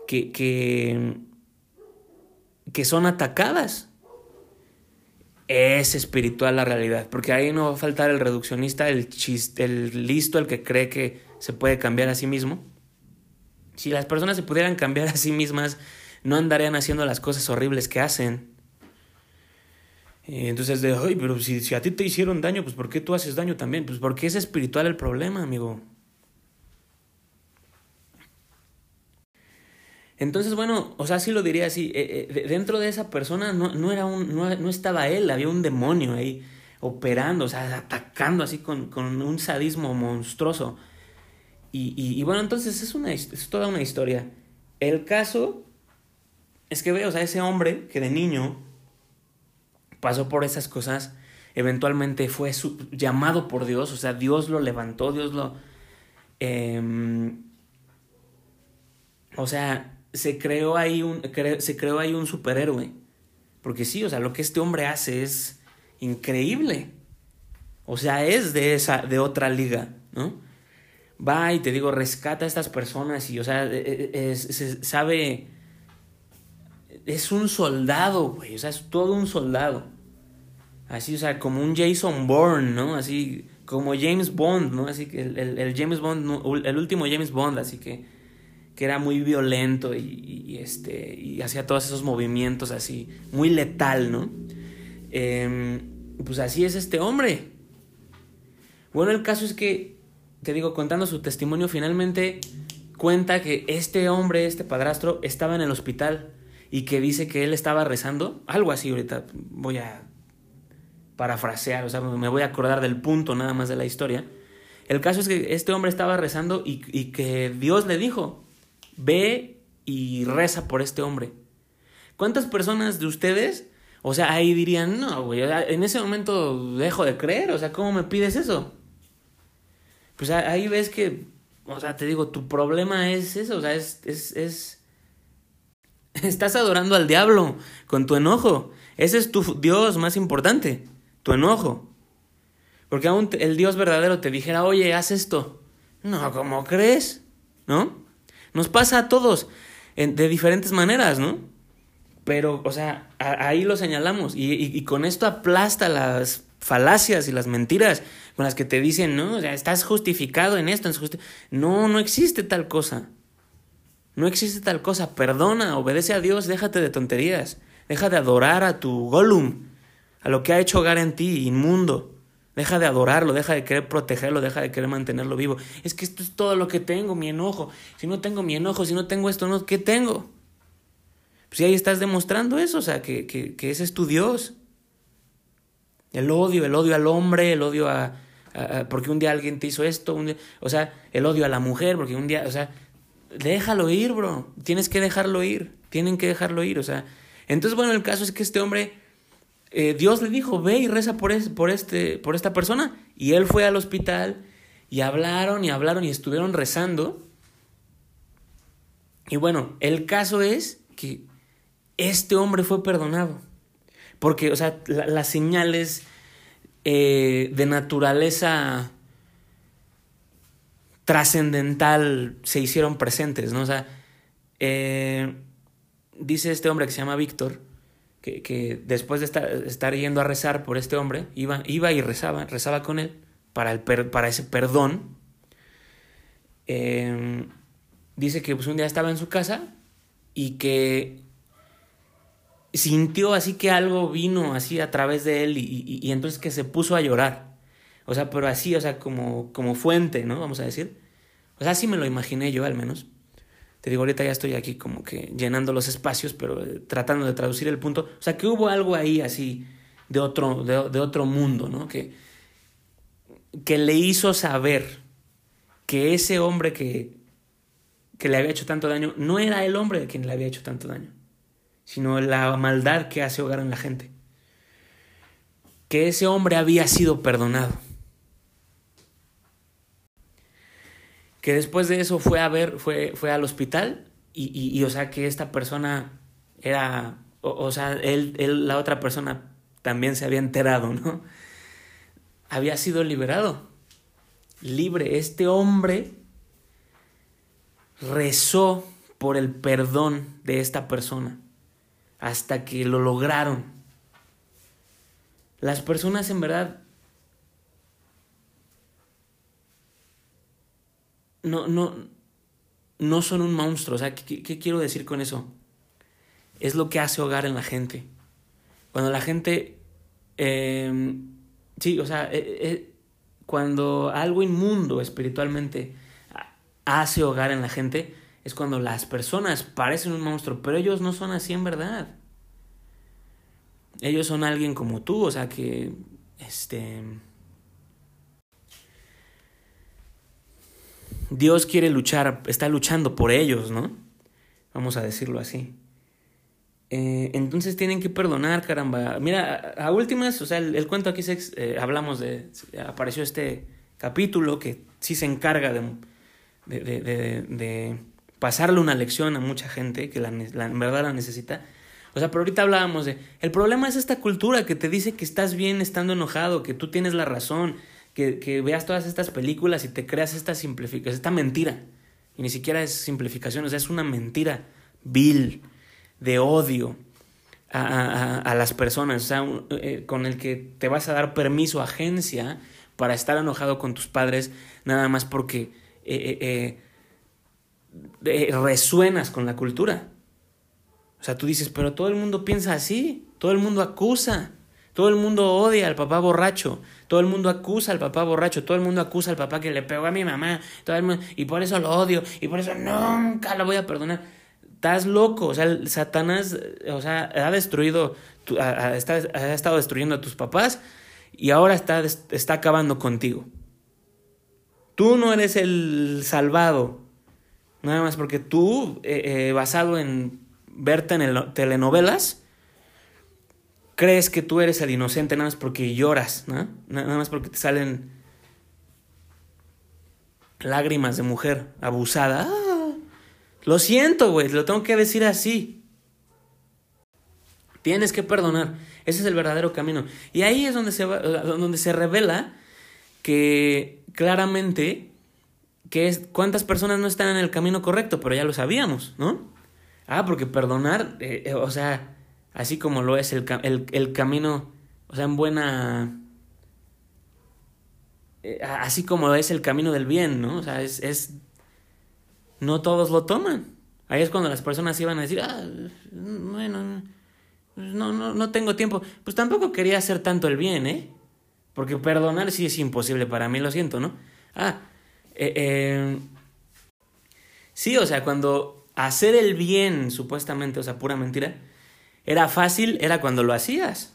que, que, que son atacadas. Es espiritual la realidad, porque ahí no va a faltar el reduccionista, el, chiste, el listo, el que cree que se puede cambiar a sí mismo. Si las personas se pudieran cambiar a sí mismas, no andarían haciendo las cosas horribles que hacen. Entonces, de, ay, pero si, a ti te hicieron daño, pues ¿por qué tú haces daño también? Pues porque es espiritual el problema, amigo. Entonces, bueno, o sea, sí lo diría así, eh, eh, dentro de esa persona no, no era un, no, no, estaba él, había un demonio ahí operando, o sea, atacando así con, con un sadismo monstruoso. Y, y, y, bueno, entonces es, una, es toda una historia. El caso es que veo, o sea, ese hombre que de niño pasó por esas cosas, eventualmente fue llamado por Dios, o sea, Dios lo levantó, Dios lo... Eh, o sea, se creó ahí un, se creó ahí un superhéroe. Porque sí, o sea, lo que este hombre hace es increíble. O sea, es de esa, de otra liga, ¿no? Va y te digo, rescata a estas personas y, o sea, es, es, es, sabe, es un soldado, güey, o sea, es todo un soldado. Así, o sea, como un Jason Bourne, ¿no? Así, como James Bond, ¿no? Así que el, el, James Bond, el último James Bond, así que que era muy violento y, este, y hacía todos esos movimientos así, muy letal, ¿no? Eh, pues así es este hombre. Bueno, el caso es que, te digo, contando su testimonio, finalmente cuenta que este hombre, este padrastro, estaba en el hospital y que dice que él estaba rezando, algo así, ahorita voy a parafrasear, o sea, me voy a acordar del punto nada más de la historia. El caso es que este hombre estaba rezando y, y que Dios le dijo, ve y reza por este hombre. ¿Cuántas personas de ustedes, o sea, ahí dirían, no, güey, en ese momento dejo de creer, o sea, ¿cómo me pides eso? Pues ahí ves que, o sea, te digo, tu problema es eso, o sea, es, es, es, estás adorando al diablo con tu enojo. Ese es tu Dios más importante, tu enojo. Porque aún el Dios verdadero te dijera, oye, haz esto. No, ¿cómo crees? ¿No? Nos pasa a todos de diferentes maneras, ¿no? Pero, o sea, ahí lo señalamos y, con esto aplasta las falacias y las mentiras con las que te dicen, no, o sea, estás justificado en esto. No, no existe tal cosa. No existe tal cosa. Perdona, obedece a Dios, déjate de tonterías. Deja de adorar a tu Gollum, a lo que ha hecho hogar en ti, inmundo. Deja de adorarlo, deja de querer protegerlo, deja de querer mantenerlo vivo. Es que esto es todo lo que tengo, mi enojo. Si no tengo mi enojo, si no tengo esto, no, ¿qué tengo? Pues ahí estás demostrando eso, o sea, que, que, que ese es tu Dios. El odio, el odio al hombre, el odio a, porque un día alguien te hizo esto, o sea, el odio a la mujer, porque un día, o sea, déjalo ir, bro. Tienes que dejarlo ir, tienen que dejarlo ir, o sea. Entonces, bueno, el caso es que este hombre eh, Dios le dijo, ve y reza por, es, por, este, por esta persona. Y él fue al hospital y hablaron y hablaron y estuvieron rezando. Y bueno, el caso es que este hombre fue perdonado. Porque, o sea, la, las señales eh, de naturaleza trascendental se hicieron presentes, ¿no? O sea, eh, dice este hombre que se llama Víctor, que, que después de estar, estar, yendo a rezar por este hombre, iba, iba y rezaba, rezaba con él para, el para ese perdón. Eh, dice que pues, un día estaba en su casa y que sintió así que algo vino así a través de él y, y, entonces que se puso a llorar. O sea, pero así, o sea, como, como fuente, ¿no? Vamos a decir. O sea, así me lo imaginé yo al menos. Te digo, ahorita ya estoy aquí como que llenando los espacios, pero eh, tratando de traducir el punto. O sea, que hubo algo ahí así de otro, de, de otro mundo, ¿no? Que, que le hizo saber que ese hombre que, que le había hecho tanto daño no era el hombre de quien le había hecho tanto daño, sino la maldad que hace hogar en la gente. Que ese hombre había sido perdonado. Que después de eso fue a ver, fue, fue al hospital y, y, o sea que esta persona era, o, sea, él, él, la otra persona también se había enterado, ¿no? Había sido liberado, libre. Este hombre rezó por el perdón de esta persona hasta que lo lograron. Las personas en verdad no, no, no son un monstruo. O sea, ¿qué, ¿qué, quiero decir con eso? Es lo que hace hogar en la gente. Cuando la gente... Eh, sí, o sea, eh, eh, cuando algo inmundo espiritualmente hace hogar en la gente, es cuando las personas parecen un monstruo, pero ellos no son así en verdad. Ellos son alguien como tú, o sea que, este... Dios quiere luchar, está luchando por ellos, ¿no? Vamos a decirlo así. Eh, entonces tienen que perdonar, caramba. Mira, a, últimas, o sea, el, cuento aquí se, eh, hablamos de, apareció este capítulo que sí se encarga de, de, de, de pasarle una lección a mucha gente que la, en verdad la necesita. O sea, pero ahorita hablábamos de, el problema es esta cultura que te dice que estás bien estando enojado, que tú tienes la razón, que, que veas todas estas películas y te creas esta simplificación, esta mentira. Y ni siquiera es simplificación, o sea, es una mentira vil, de odio a, a, a las personas, o sea, eh, con el que te vas a dar permiso, agencia, para estar enojado con tus padres, nada más porque eh, eh, resuenas con la cultura. O sea, tú dices, pero todo el mundo piensa así, todo el mundo acusa, todo el mundo odia al papá borracho, todo el mundo acusa al papá borracho, todo el mundo acusa al papá que le pegó a mi mamá, todo el mundo, y por eso lo odio, y por eso nunca lo voy a perdonar. Estás loco, o sea, Satanás, o sea, ha destruido, ha, estado destruyendo a tus papás y ahora está, está acabando contigo. Tú no eres el salvado. Nada más porque tú, eh, eh, basado en verte en telenovelas, crees que tú eres el inocente nada más porque lloras, ¿no? Nada más porque te salen lágrimas de mujer abusada. Ah, lo siento, güey, lo tengo que decir así. Tienes que perdonar. Ese es el verdadero camino. Y ahí es donde se, va, donde se revela que claramente que es cuántas personas no están en el camino correcto, pero ya lo sabíamos, ¿no? Ah, porque perdonar, eh, eh, o sea, así como lo es el, el, el camino, o sea, en buena... Eh, así como es el camino del bien, ¿no? O sea, es, es... No todos lo toman. Ahí es cuando las personas iban a decir, ah, bueno, no, no, no tengo tiempo. Pues tampoco quería hacer tanto el bien, ¿eh? Porque perdonar sí es imposible para mí, lo siento, ¿no? Ah, eh, eh, sí, o sea, cuando hacer el bien, supuestamente, o sea, pura mentira, era fácil, era cuando lo hacías.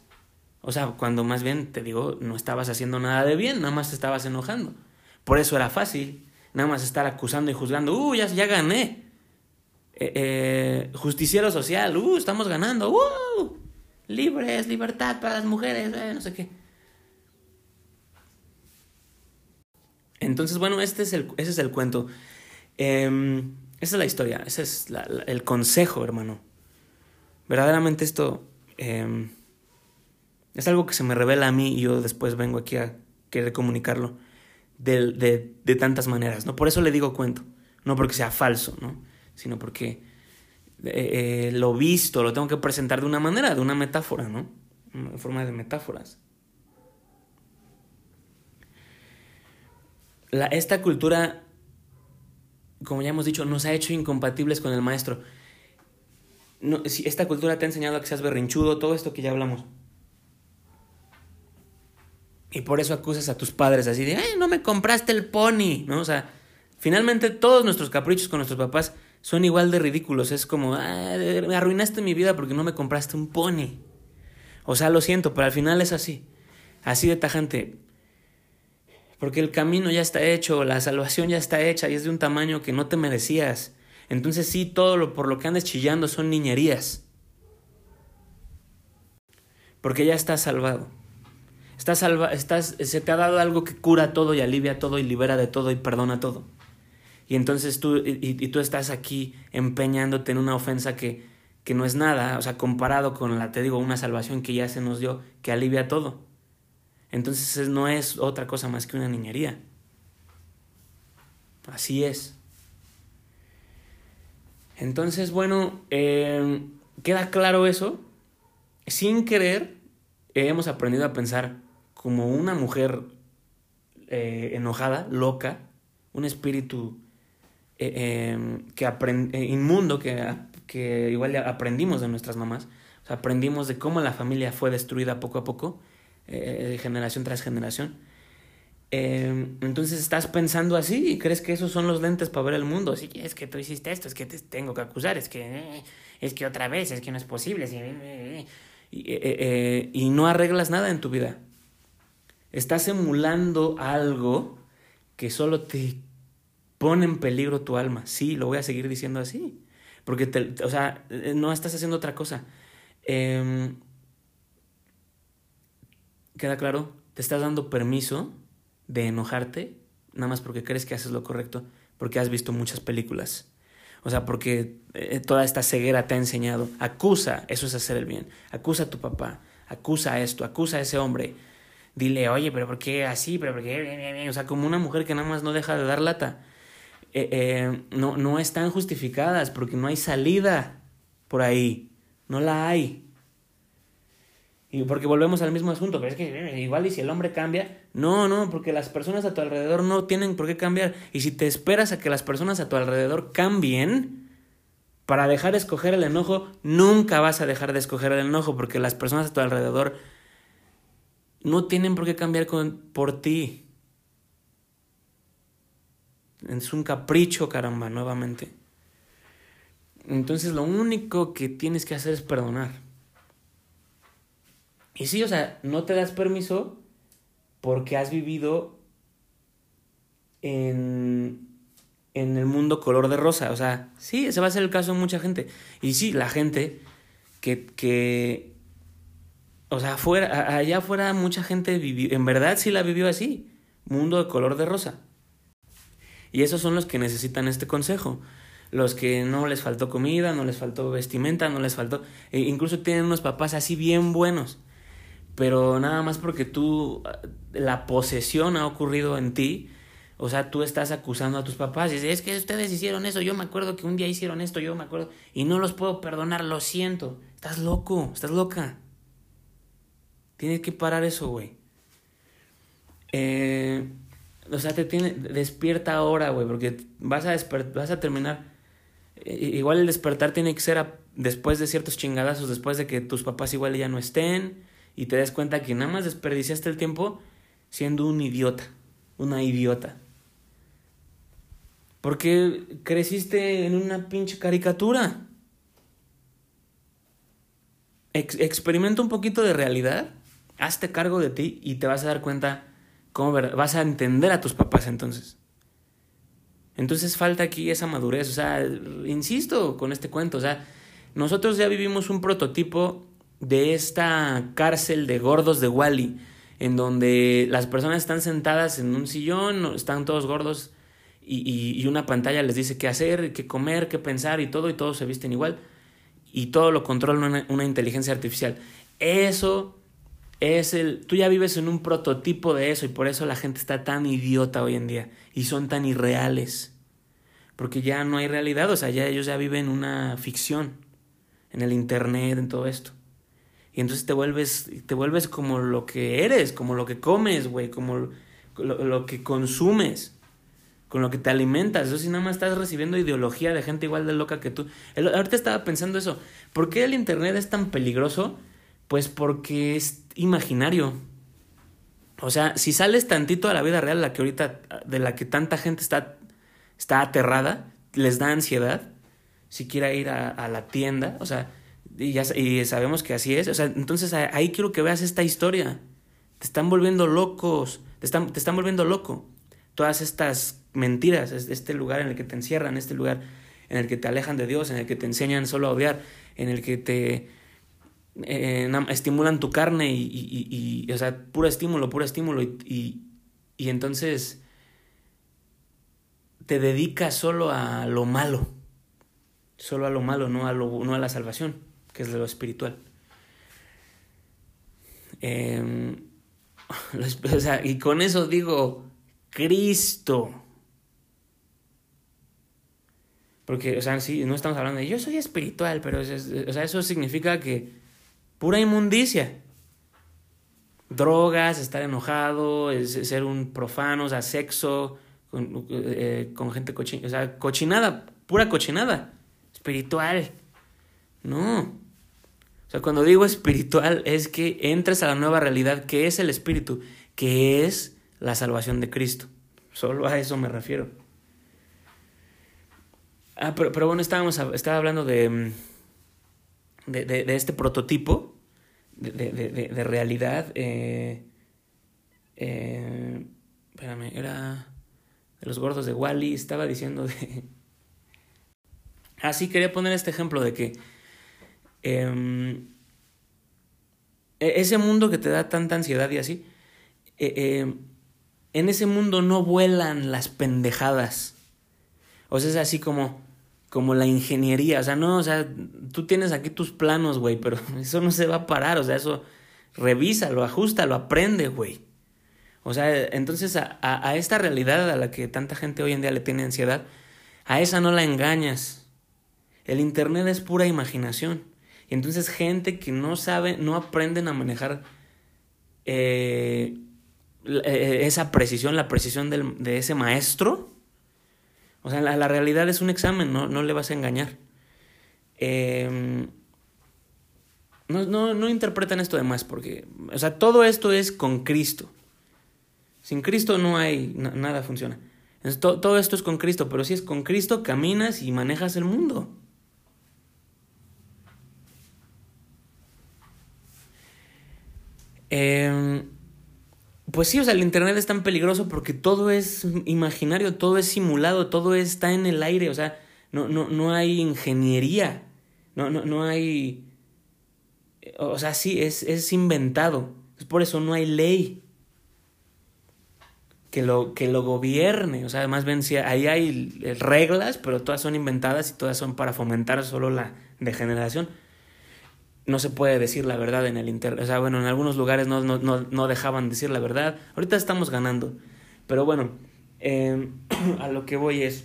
O sea, cuando más bien, te digo, no estabas haciendo nada de bien, nada más te estabas enojando. Por eso era fácil, nada más estar acusando y juzgando, uh, ya, ya gané. Eh, justiciero social, uh, estamos ganando, uh, libres, libertad para las mujeres, no sé qué. Entonces, bueno, este es el, ese es el cuento. Em, esa es la historia, ese es el consejo, hermano. Verdaderamente esto em, es algo que se me revela a mí y yo después vengo aquí a querer comunicarlo de, de, tantas maneras, ¿no? Por eso le digo cuento, no porque sea falso, ¿no? Sino porque eh, eh, lo visto lo tengo que presentar de una manera, de una metáfora, ¿no? En forma de metáforas. esta cultura, como ya hemos dicho, nos ha hecho incompatibles con el maestro. No, si esta cultura te ha enseñado a que seas berrinchudo, todo esto que ya hablamos. Y por eso acusas a tus padres así de, no me compraste el pony, ¿no? O sea, finalmente todos nuestros caprichos con nuestros papás son igual de ridículos. Es como, me arruinaste mi vida porque no me compraste un pony. O sea, lo siento, pero al final es así. Así de tajante Porque el camino ya está hecho, la salvación ya está hecha y es de un tamaño que no te merecías. Entonces sí, todo lo por lo que andes chillando son niñerías. Porque ya estás salvado. Estás salva, estás, se te ha dado algo que cura todo y alivia todo y libera de todo y perdona todo. Y entonces tú, y, y tú estás aquí empeñándote en una ofensa que, que no es nada, o sea, comparado con la, te digo, una salvación que ya se nos dio, que alivia todo. Entonces no es otra cosa más que una niñería. Así es. Entonces, bueno, eh, queda claro eso. Sin querer, hemos aprendido a pensar como una mujer eh, enojada, loca, un espíritu eh, que inmundo que, que igual aprendimos de nuestras mamás. Aprendimos de cómo la familia fue destruida poco a poco eh, generación tras generación. Eh, entonces estás pensando así y crees que esos son los lentes para ver el mundo. Sí, es que tú hiciste esto, es que te tengo que acusar, es que, eh, es que otra vez, es que no es posible. y, y no arreglas nada en tu vida. Estás emulando algo que solo te pone en peligro tu alma. Sí, lo voy a seguir diciendo así. Porque, te, o sea, no estás haciendo otra cosa. Eh, ¿Queda claro? Te estás dando permiso de enojarte nada más porque crees que haces lo correcto, porque has visto muchas películas. O sea, porque eh, toda esta ceguera te ha enseñado. Acusa, eso es hacer el bien. Acusa a tu papá, acusa a esto, acusa a ese hombre. Dile, oye, pero ¿por qué así? ¿Pero por qué? O sea, como una mujer que nada más no deja de dar lata. Eh, eh, no, no están justificadas porque no hay salida por ahí. No la hay. Y porque volvemos al mismo asunto, pero es que eh, igual y si el hombre cambia, no, no, porque las personas a tu alrededor no tienen por qué cambiar. Y si te esperas a que las personas a tu alrededor cambien para dejar de escoger el enojo, nunca vas a dejar de escoger el enojo, porque las personas a tu alrededor no tienen por qué cambiar con, por ti. Es un capricho, caramba, nuevamente. Entonces lo único que tienes que hacer es perdonar. Y sí, o sea, no te das permiso porque has vivido en, en el mundo color de rosa. O sea, sí, ese va a ser el caso de mucha gente. Y sí, la gente que, que o sea, afuera, allá afuera mucha gente vivió, en verdad sí la vivió así, mundo de color de rosa. Y esos son los que necesitan este consejo. Los que no les faltó comida, no les faltó vestimenta, no les faltó... E incluso tienen unos papás así bien buenos pero nada más porque tú, la posesión ha ocurrido en ti, o sea, tú estás acusando a tus papás y dices, es que ustedes hicieron eso, yo me acuerdo que un día hicieron esto, yo me acuerdo, y no los puedo perdonar, lo siento, estás loco, estás loca. Tienes que parar eso, güey. Eh, o sea, te tiene, despierta ahora, güey, porque vas a, vas a terminar. igual el despertar tiene que ser después de ciertos chingadazos, después de que tus papás igual ya no estén y te das cuenta que nada más desperdiciaste el tiempo siendo un idiota, una idiota. Porque creciste en una pinche caricatura. experimenta un poquito de realidad, hazte cargo de ti y te vas a dar cuenta cómo vas a entender a tus papás entonces. Entonces falta aquí esa madurez, o sea, insisto con este cuento, o sea, nosotros ya vivimos un prototipo de esta cárcel de gordos de Wally, en donde las personas están sentadas en un sillón, están todos gordos y, y, una pantalla les dice qué hacer, qué comer, qué pensar y todo, y todos se visten igual, y todo lo controla una, una inteligencia artificial. Eso es el... Tú ya vives en un prototipo de eso y por eso la gente está tan idiota hoy en día y son tan irreales. Porque ya no hay realidad, o sea, ya ellos ya viven una ficción en el internet, en todo esto. Y entonces te vuelves, te vuelves como lo que eres, como lo que comes, güey, como lo, que consumes, con lo que te alimentas. Eso si nada más estás recibiendo ideología de gente igual de loca que tú. ahorita estaba pensando eso. ¿Por qué el Internet es tan peligroso? Pues porque es imaginario. O sea, si sales tantito a la vida real, la que ahorita, de la que tanta gente está, está aterrada, les da ansiedad, si quiera ir a la tienda, o sea, y, ya, y sabemos que así es. O sea, entonces ahí quiero que veas esta historia. Te están volviendo locos. Te están, te están volviendo loco. Todas estas mentiras, este lugar en el que te encierran, este lugar en el que te alejan de Dios, en el que te enseñan solo a odiar, en el que te eh, estimulan tu carne y, y, y, o sea, puro estímulo, puro estímulo y, y entonces te dedicas solo a lo malo, solo a lo malo, no a, lo, no a la salvación, que es lo espiritual. Em, o sea, y con eso digo, Cristo. Porque, o sea, sí, no estamos hablando de yo soy espiritual, pero o sea, eso significa que pura inmundicia. Drogas, estar enojado, ser un profano, o sea, sexo, con, eh, gente cochinada, o sea, cochinada, pura cochinada, espiritual. No. O sea, cuando digo espiritual es que entres a la nueva realidad que es el espíritu, que es la salvación de Cristo. Solo a eso me refiero. Ah, pero, pero bueno, estábamos, estaba hablando de, de, de, este prototipo de, de realidad. Eh, eh, espérame, era de los gordos de Wally. Estaba diciendo de... Ah, sí, quería poner este ejemplo de que em, e, ese mundo que te da tanta ansiedad y así, e, em, en ese mundo no vuelan las pendejadas. O sea, es así como, como la ingeniería. O sea, no, o sea, tú tienes aquí tus planos, güey, pero eso no se va a parar. O sea, eso revísalo, ajustalo, aprende, güey. O sea, entonces a, a, esta realidad a la que tanta gente hoy en día le tiene ansiedad, a esa no la engañas. El Internet es pura imaginación. Y entonces gente que no sabe, no aprenden a manejar eh, eh, esa precisión, la precisión del, de ese maestro. O sea, la, la, realidad es un examen, no, no le vas a engañar. Eh, no, no, no interpretan esto de más, porque, o sea, todo esto es con Cristo. Sin Cristo no hay, nada funciona. Entonces, todo esto es con Cristo, pero si es con Cristo, caminas y manejas el mundo. Eh, pues sí, o sea, el Internet es tan peligroso porque todo es imaginario, todo es simulado, todo está en el aire, o sea, no, no, no hay ingeniería, no, no, no hay... O sea, sí, es, es inventado. Por eso no hay ley que lo, que lo gobierne. O sea, más bien, ahí hay reglas, pero todas son inventadas y todas son para fomentar solo la degeneración no se puede decir la verdad en el internet. O sea, bueno, en algunos lugares no, no, no, no, dejaban decir la verdad. Ahorita estamos ganando. Pero bueno, eh, a lo que voy es...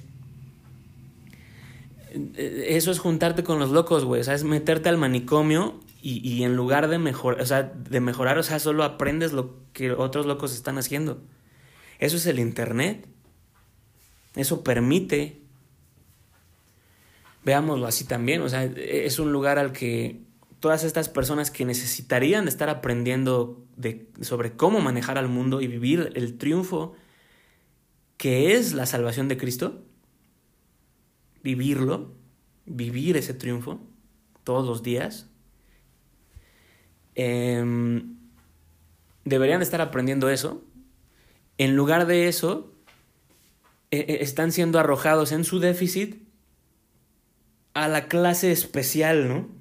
Eh, eso es juntarte con los locos, güey. O sea, es meterte al manicomio y, y en lugar de, mejor, o sea, de mejorar, o sea, solo aprendes lo que otros locos están haciendo. Eso es el Internet. Eso permite. Veámoslo así también. O sea, es un lugar al que todas estas personas que necesitarían estar aprendiendo sobre cómo manejar al mundo y vivir el triunfo que es la salvación de Cristo, vivirlo, vivir ese triunfo todos los días, em, deberían estar aprendiendo eso. En lugar de eso, e, e, están siendo arrojados en su déficit a la clase especial, ¿no?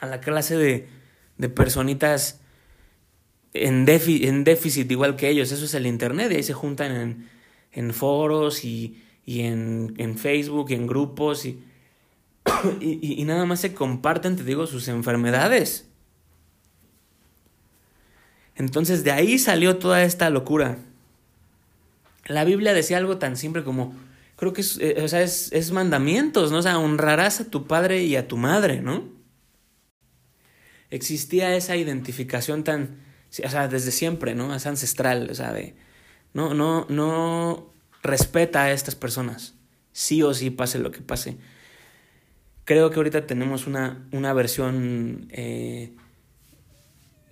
A la clase de, de personitas en, en, déficit igual que ellos. Eso es el Internet y ahí se juntan en, en foros y, y en, en, Facebook y en grupos y, y, nada más se comparten, te digo, sus enfermedades. Entonces de ahí salió toda esta locura. La Biblia decía algo tan simple como, creo que es, eh, o sea, es, es mandamientos, ¿no? O sea, honrarás a tu padre y a tu madre, ¿no? Existía esa identificación tan, o sea, desde siempre, ¿no? Es ancestral, o sea, no, no, no respeta a estas personas, sí o sí, pase lo que pase. Creo que ahorita tenemos una, una versión eh,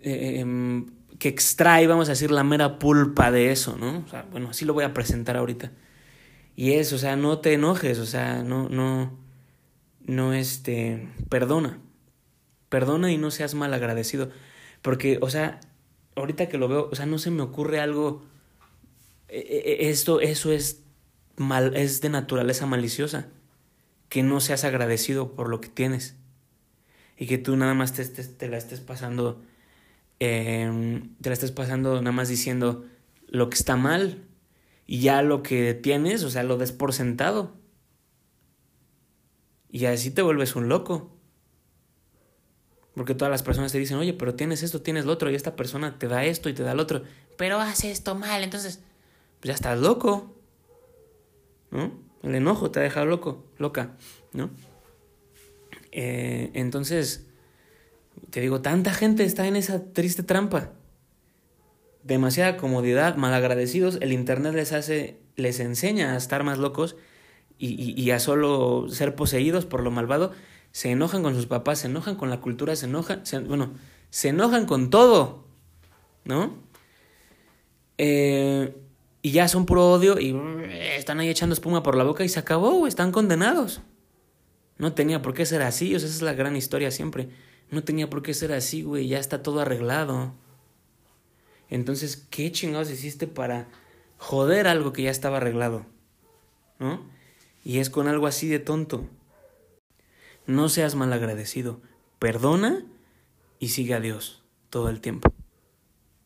eh, em, que extrae, vamos a decir, la mera pulpa de eso, ¿no? O sea, bueno, así lo voy a presentar ahorita. Y es, o sea, no te enojes, o sea, no, no, no, este, perdona perdona y no seas mal agradecido. Porque, o sea, ahorita que lo veo, o sea, no se me ocurre algo. E, e, e, esto, eso es mal, es de naturaleza maliciosa. Que no seas agradecido por lo que tienes. Y que tú nada más te, te, la estés pasando. Em, te la estés pasando nada más diciendo lo que está mal. Y ya lo que tienes, o sea, lo des por sentado. Y así te vuelves un loco. Porque todas las personas te dicen, oye, pero tienes esto, tienes lo otro, y esta persona te da esto y te da lo otro, pero hace esto mal, entonces, pues ya estás loco. ¿No? El enojo te ha dejado loco, loca, ¿no? Eh, entonces, te digo, tanta gente está en esa triste trampa. Demasiada comodidad, malagradecidos, el Internet les hace, les enseña a estar más locos y, y a solo ser poseídos por lo malvado se enojan con sus papás, se enojan con la cultura, se enojan, bueno, se enojan con todo, ¿no? Eh, y ya son puro odio y están ahí echando espuma por la boca y se acabó, están condenados. No tenía por qué ser así, o sea, esa es la gran historia siempre. No tenía por qué ser así, güey, ya está todo arreglado. Entonces, ¿qué chingados hiciste para joder algo que ya estaba arreglado? ¿No? Y es con algo así de tonto. No seas mal agradecido. Perdona y sigue a Dios todo el tiempo.